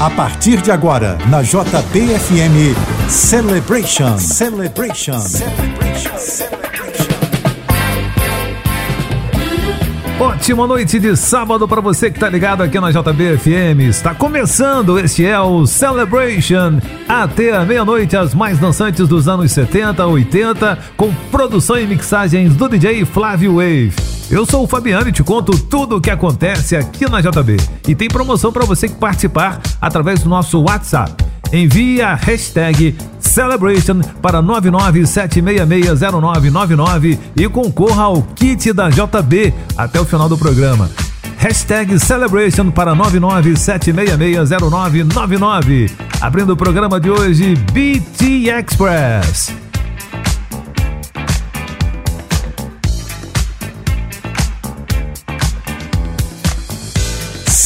A partir de agora, na JBFM Celebration. Celebration. Celebration. Ótima noite de sábado para você que tá ligado aqui na JBFM. Está começando, este é o Celebration. Até a meia-noite, as mais dançantes dos anos 70, 80, com produção e mixagens do DJ Flávio Wave. Eu sou o Fabiano e te conto tudo o que acontece aqui na JB. E tem promoção para você que participar através do nosso WhatsApp. Envie a hashtag Celebration para 997660999 e concorra ao kit da JB até o final do programa. Hashtag Celebration para 997660999. Abrindo o programa de hoje, BT Express.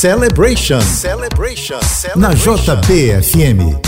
Celebration. Celebration. Na JBFM.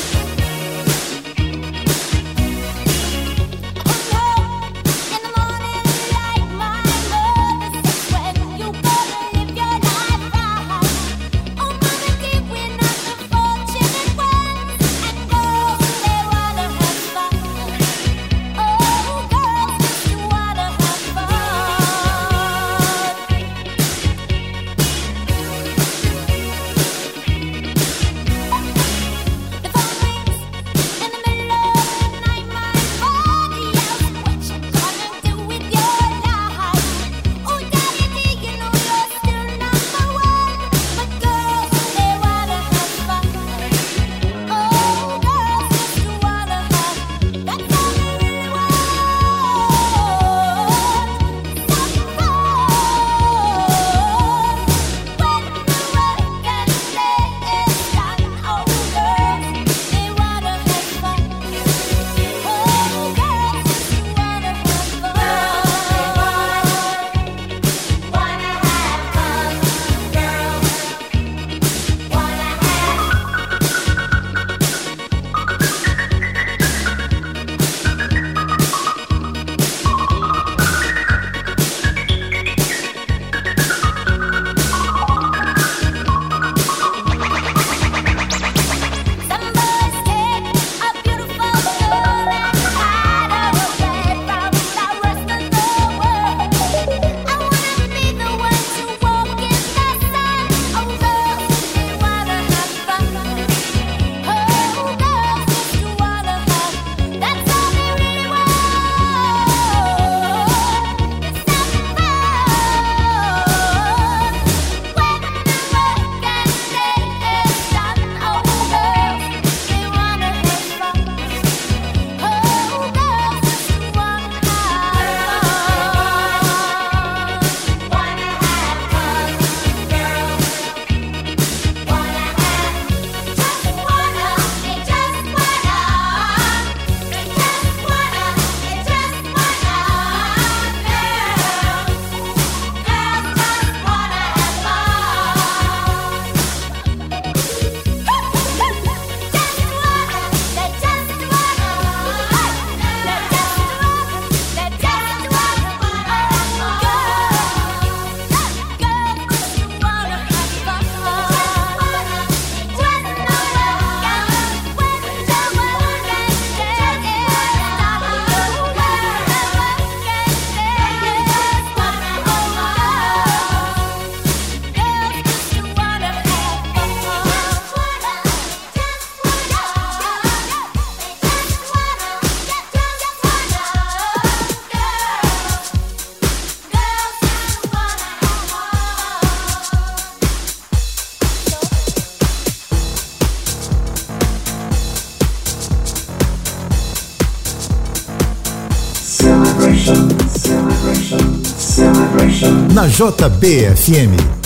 JBFM.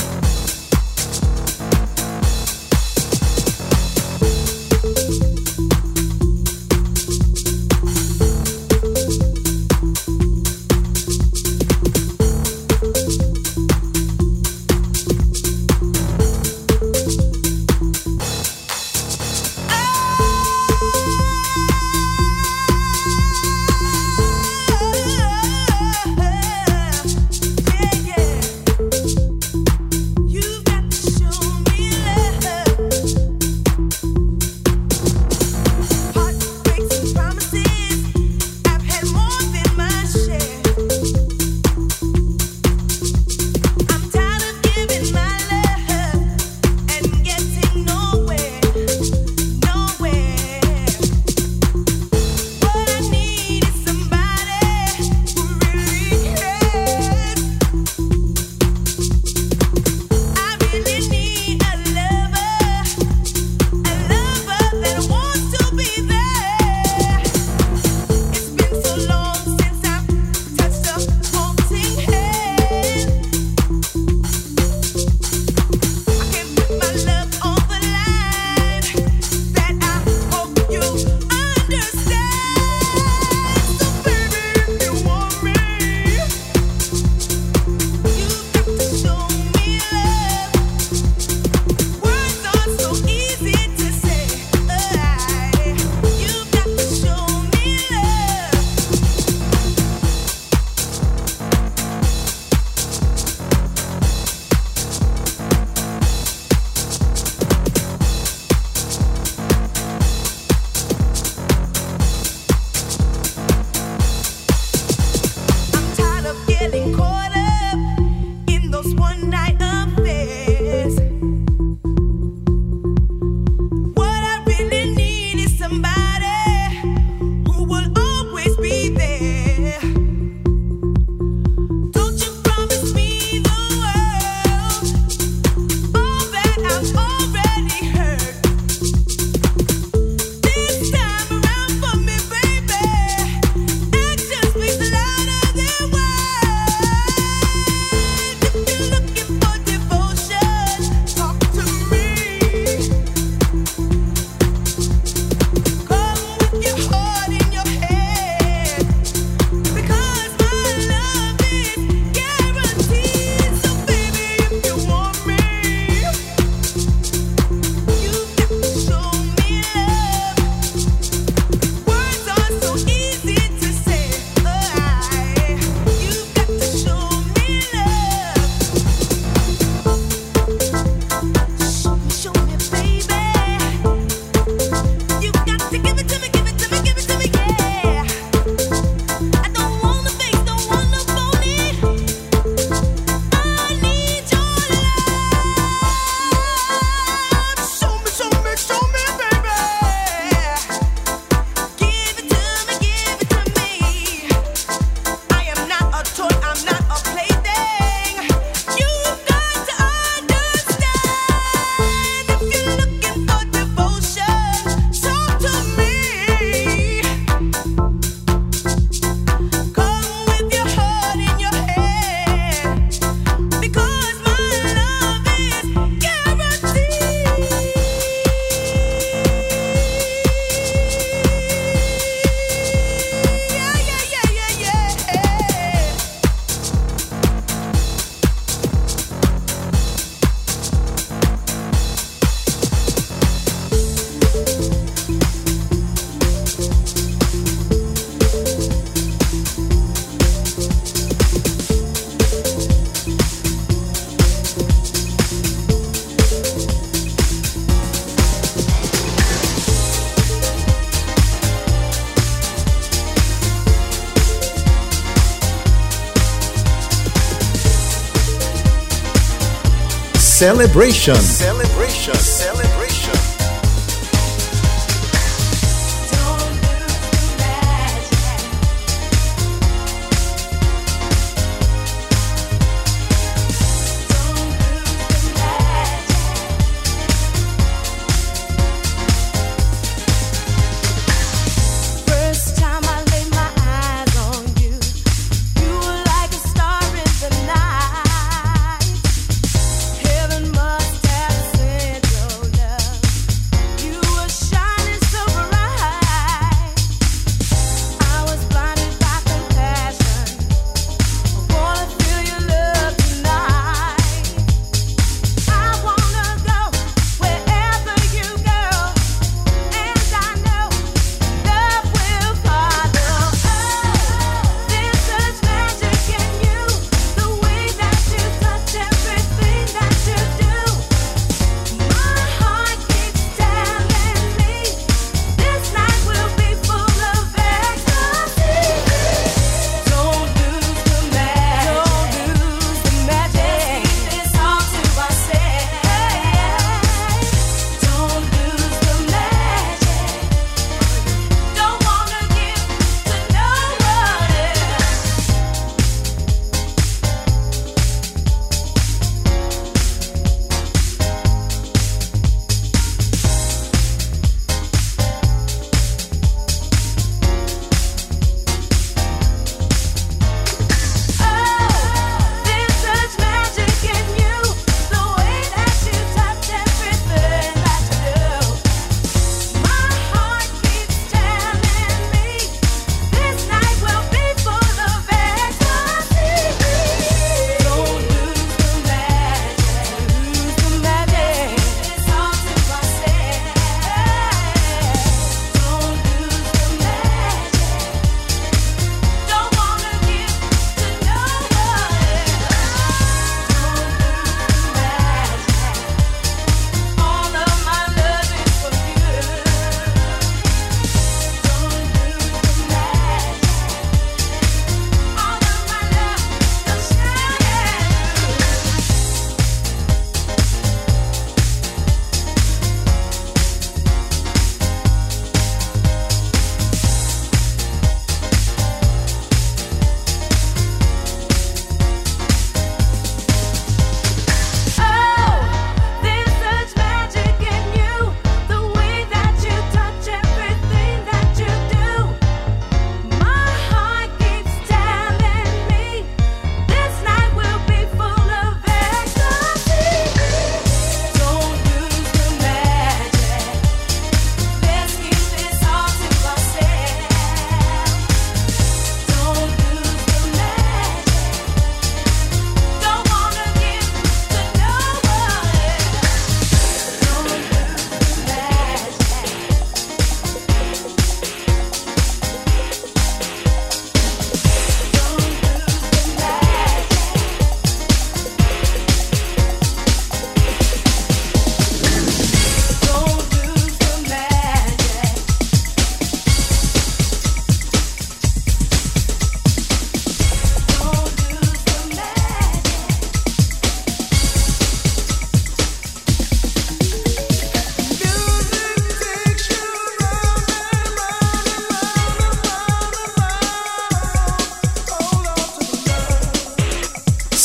Celebration. Celebration.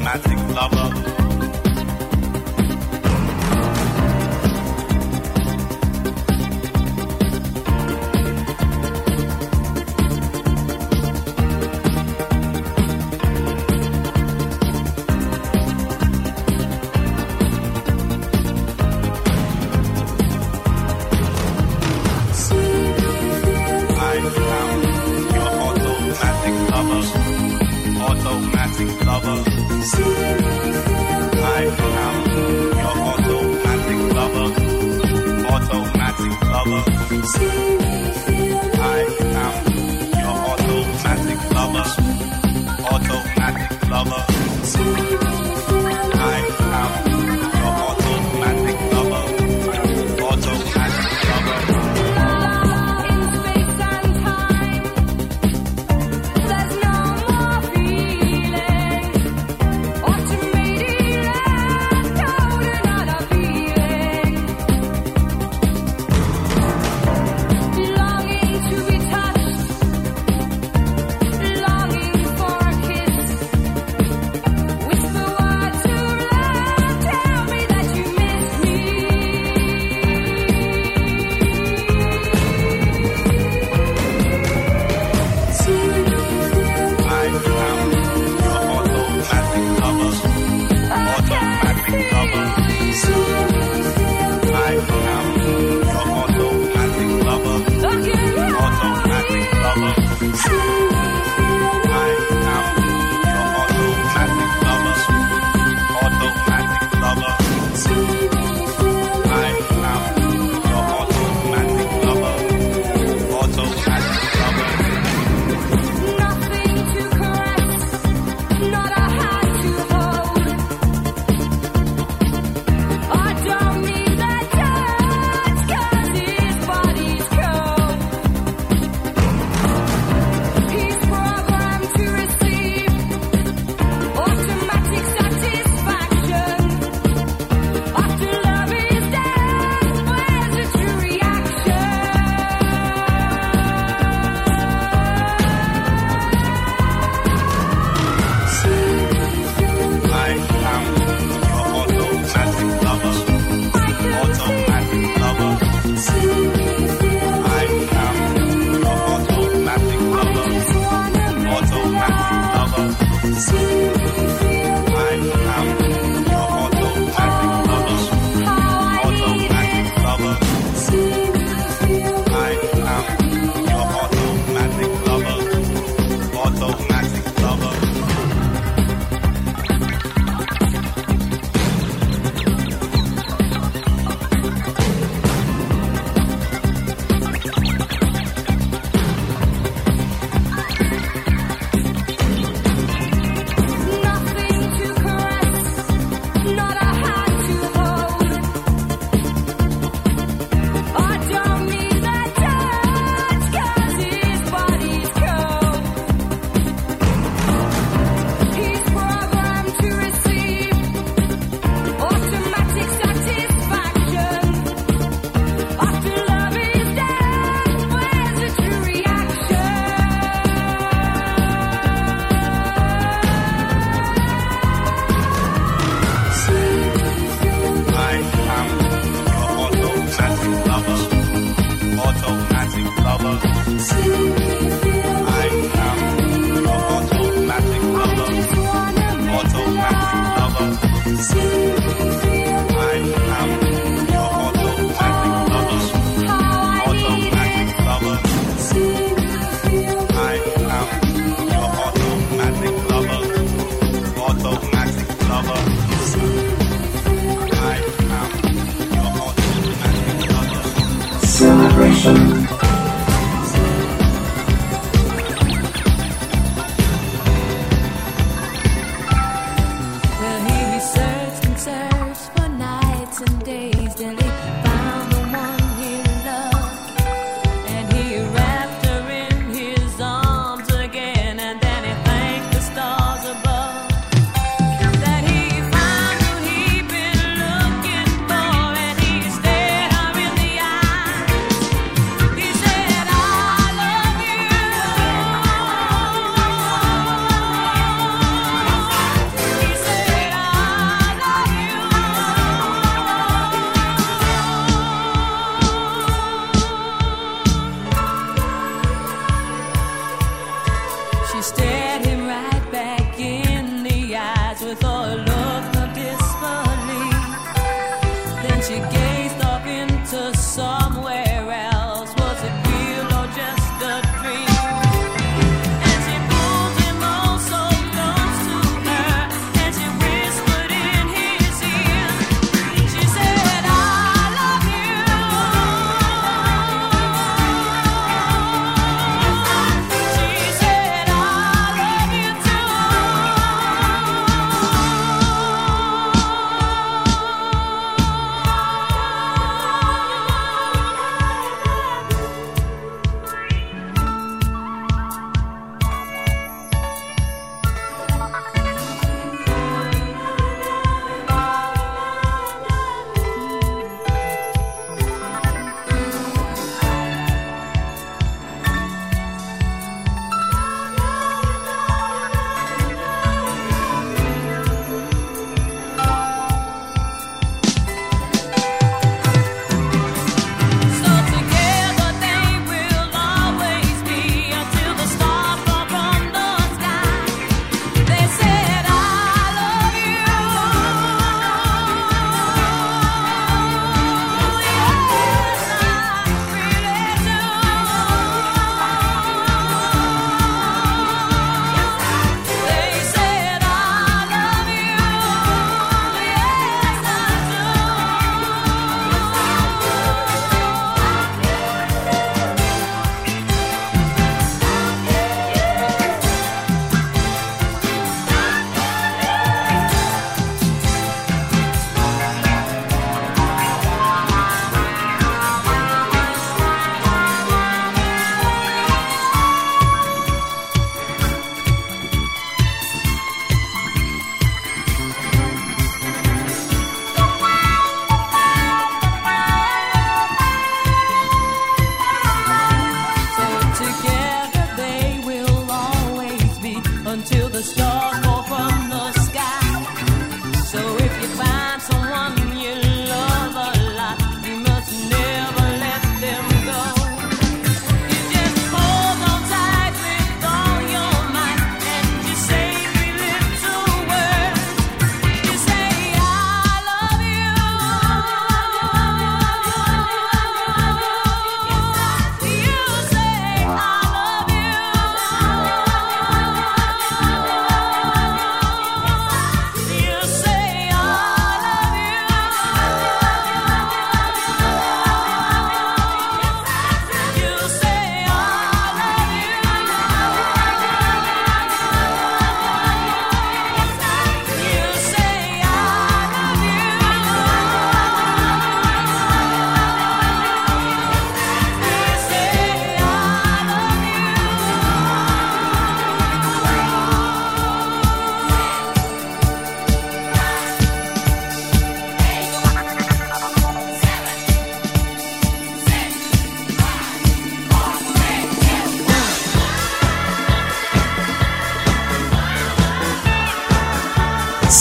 romantic lover.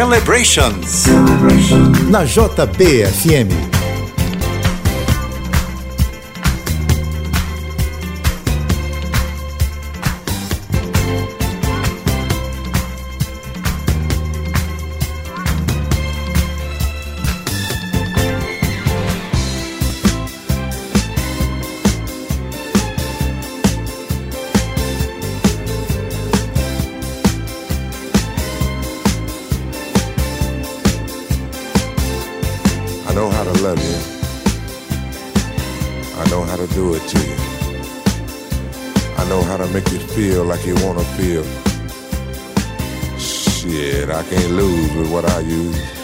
Celebrations. Na JBFM. I know how to make you feel like you wanna feel. Shit, I can't lose with what I use.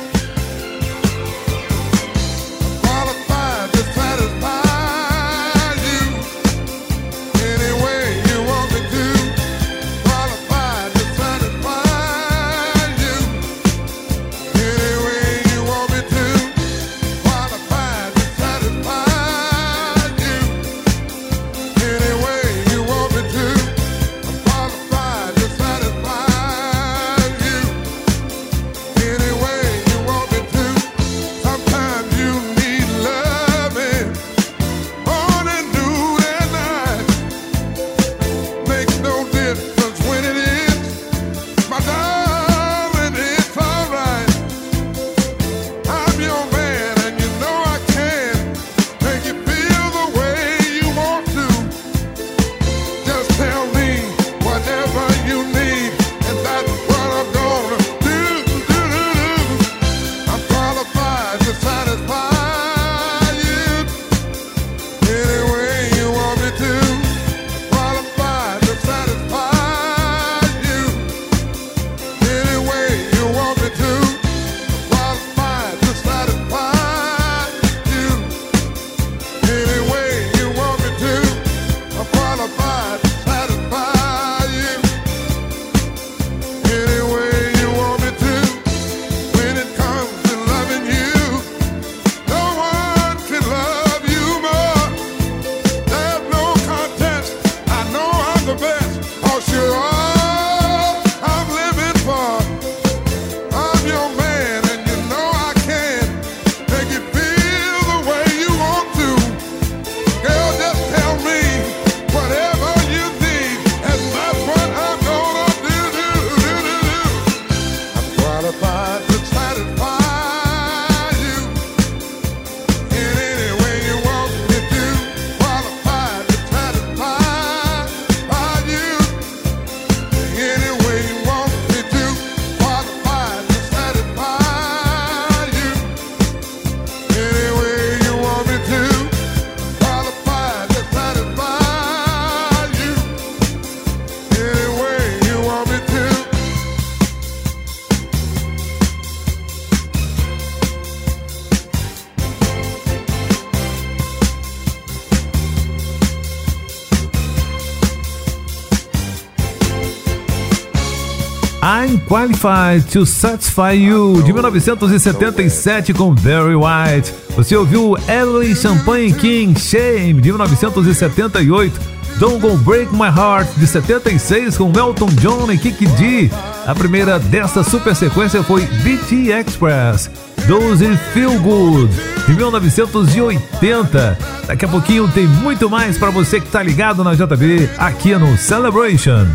Qualified to Satisfy You, de 1977, com Barry White. Você ouviu Evelyn Champagne King, Shame, de 1978. Don't Go Break My Heart, de 76, com Elton John e Kiki D. A primeira desta super sequência foi BT Express. Those Feel Good, de 1980. Daqui a pouquinho tem muito mais para você que tá ligado na JB, aqui no Celebration.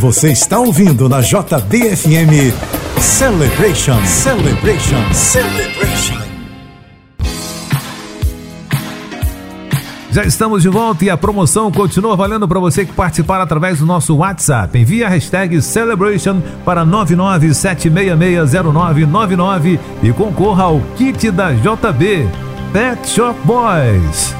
Você está ouvindo na JBFM Celebration, Celebration, Celebration. Já estamos de volta e a promoção continua valendo para você que participar através do nosso WhatsApp. Envie a hashtag Celebration para 997660999 e concorra ao kit da JB Pet Shop Boys.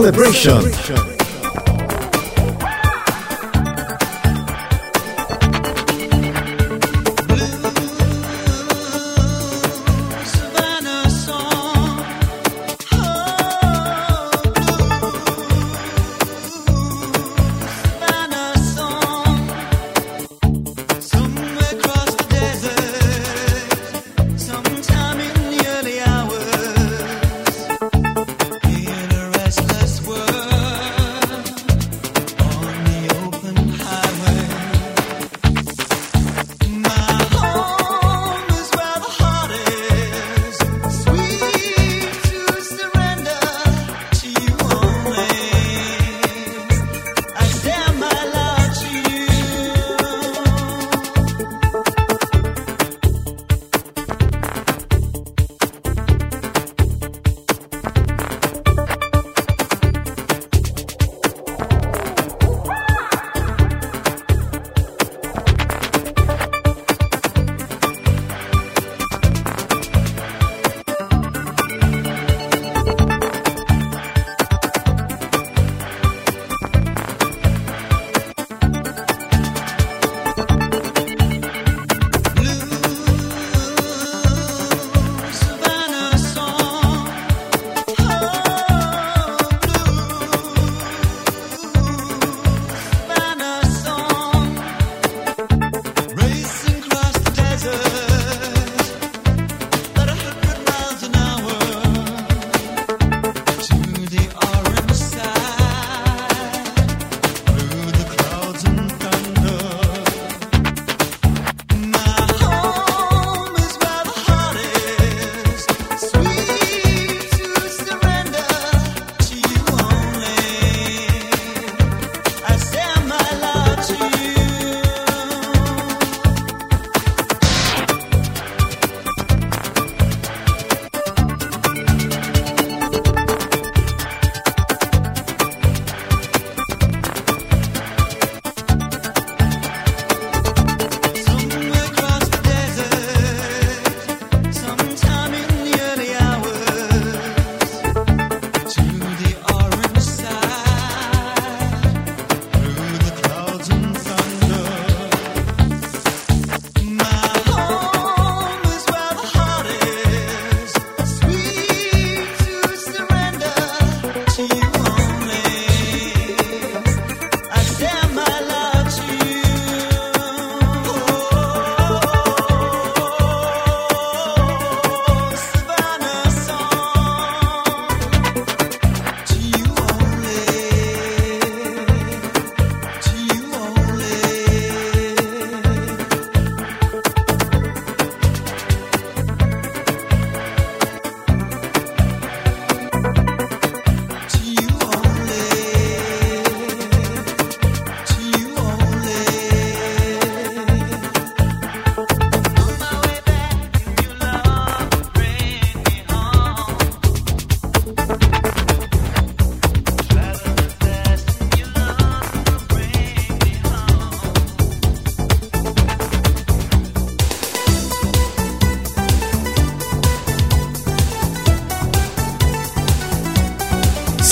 Celebration. Savannah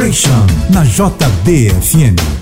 Celebration na JBFM.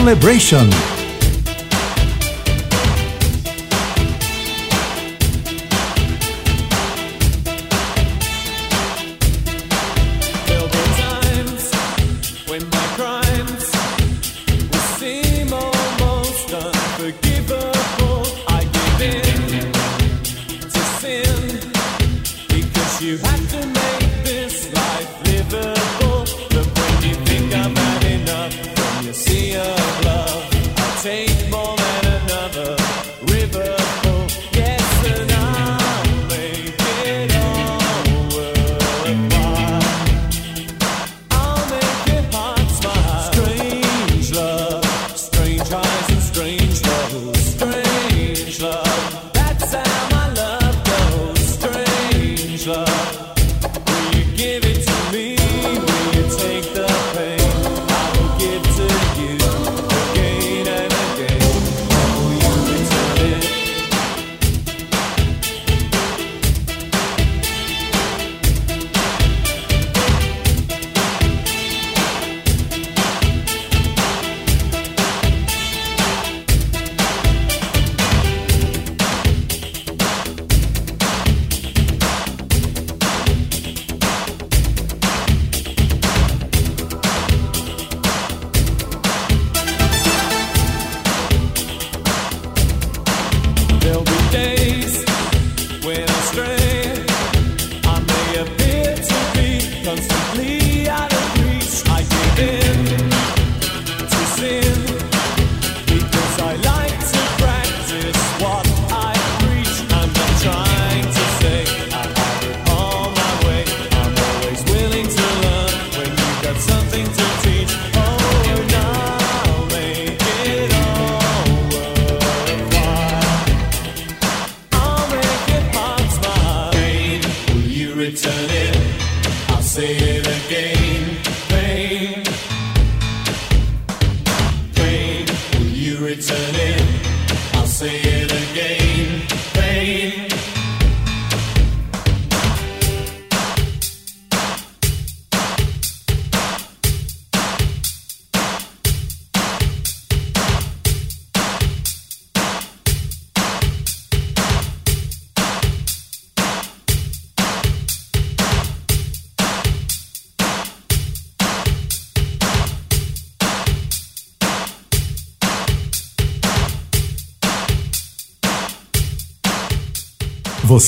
Celebration.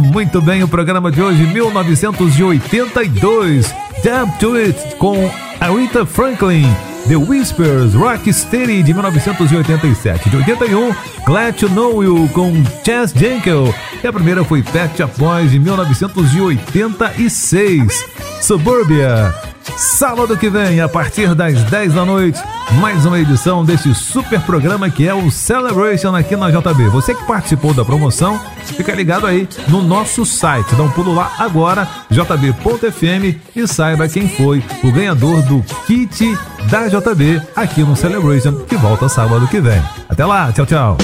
Muito bem o programa de hoje, 1982. Jump to It com Aretha Franklin. The Whispers, Rock Steady de 1987. De 81, Glad to Know You com Chess Jenkel. E a primeira foi Pet Boys de 1986. Suburbia. Sábado que vem, a partir das 10 da noite, mais uma edição deste super programa que é o Celebration aqui na JB. Você que participou da promoção, fica ligado aí no nosso site. Dá um pulo lá agora, jb.fm e saiba quem foi o ganhador do kit da JB aqui no Celebration, que volta sábado que vem. Até lá, tchau, tchau.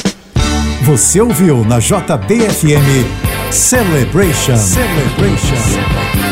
Você ouviu na JBFM Celebration. Celebration.